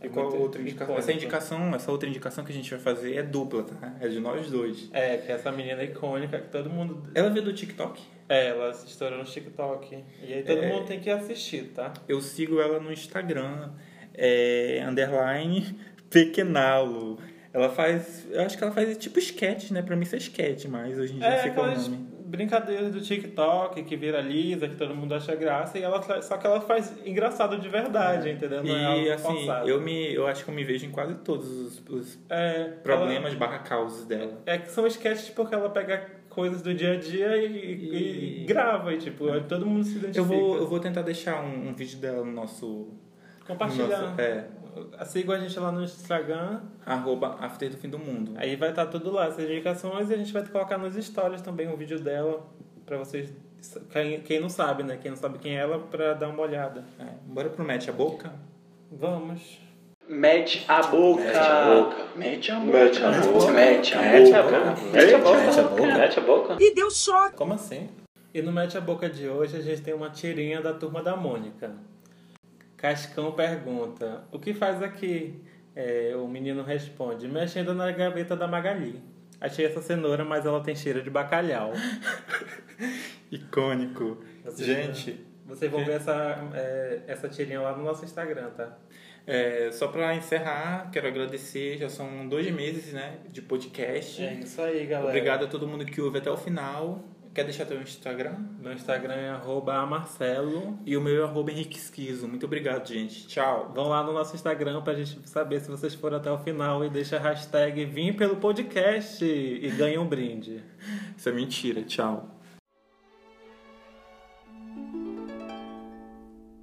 É E qual muito outra indicação? icônico. Essa indicação, essa outra indicação que a gente vai fazer é dupla, tá? É de nós dois. É, que é essa menina icônica que todo mundo. Ela veio do TikTok? É, ela se estourou no TikTok. E aí todo É. mundo tem que assistir, tá? Eu sigo ela no Instagram, é, underline Pequenalo. Ela faz, eu acho que ela faz tipo sketch, né? Pra mim isso é sketch, mas hoje em dia É, não sei qual é o nome. brincadeiras do TikTok que viraliza, que todo mundo acha graça, e ela só que ela faz engraçado de verdade, entendeu? Não é E algo assim, forçado. eu, me, eu acho que eu me vejo em quase todos os, os É, problemas barra causas dela. ela- é que são sketches porque ela pega coisas do dia a dia e, e E- grava, e tipo, todo mundo se identifica. Eu vou, eu vou tentar deixar um, um vídeo dela no nosso. Compartilhar. no nosso- é, Sigam a gente lá no Instagram, arroba after do fim do mundo. aí vai estar tudo lá, essas indicações, e a gente vai colocar nos stories também um vídeo dela, pra vocês, quem, quem não sabe, né? Quem não sabe quem é ela, pra dar uma olhada. É, bora pro Mete a Boca? Vamos. Mete a boca. Mete a boca. Mete a boca. Mete a boca. Mete a boca. Mete a boca. Mete a boca. E deu choque. Como assim? E no Mete a Boca de hoje a gente tem uma tirinha da turma da Mônica. Cascão pergunta: O que faz aqui? É, o menino responde: Mexendo na gaveta da Magali. Achei essa cenoura, mas ela tem cheiro de bacalhau. Icônico. Vocês- Gente, Vocês vão ver essa, é, essa tirinha lá no nosso Instagram, tá? é, só pra encerrar, quero agradecer. Já são dois meses né, de podcast. É isso aí, galera. Obrigado a todo mundo que ouve até o final. Quer deixar teu Instagram? Meu Instagram é arroba amarcelo. E o meu é arroba Henrique Esquizo. Muito obrigado, gente. Tchau. Vão lá no nosso Instagram pra gente saber se vocês foram até o final e deixa a hashtag Vim pelo podcast e ganha um brinde. Isso é mentira. Tchau.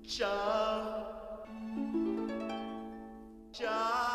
Tchau. Tchau.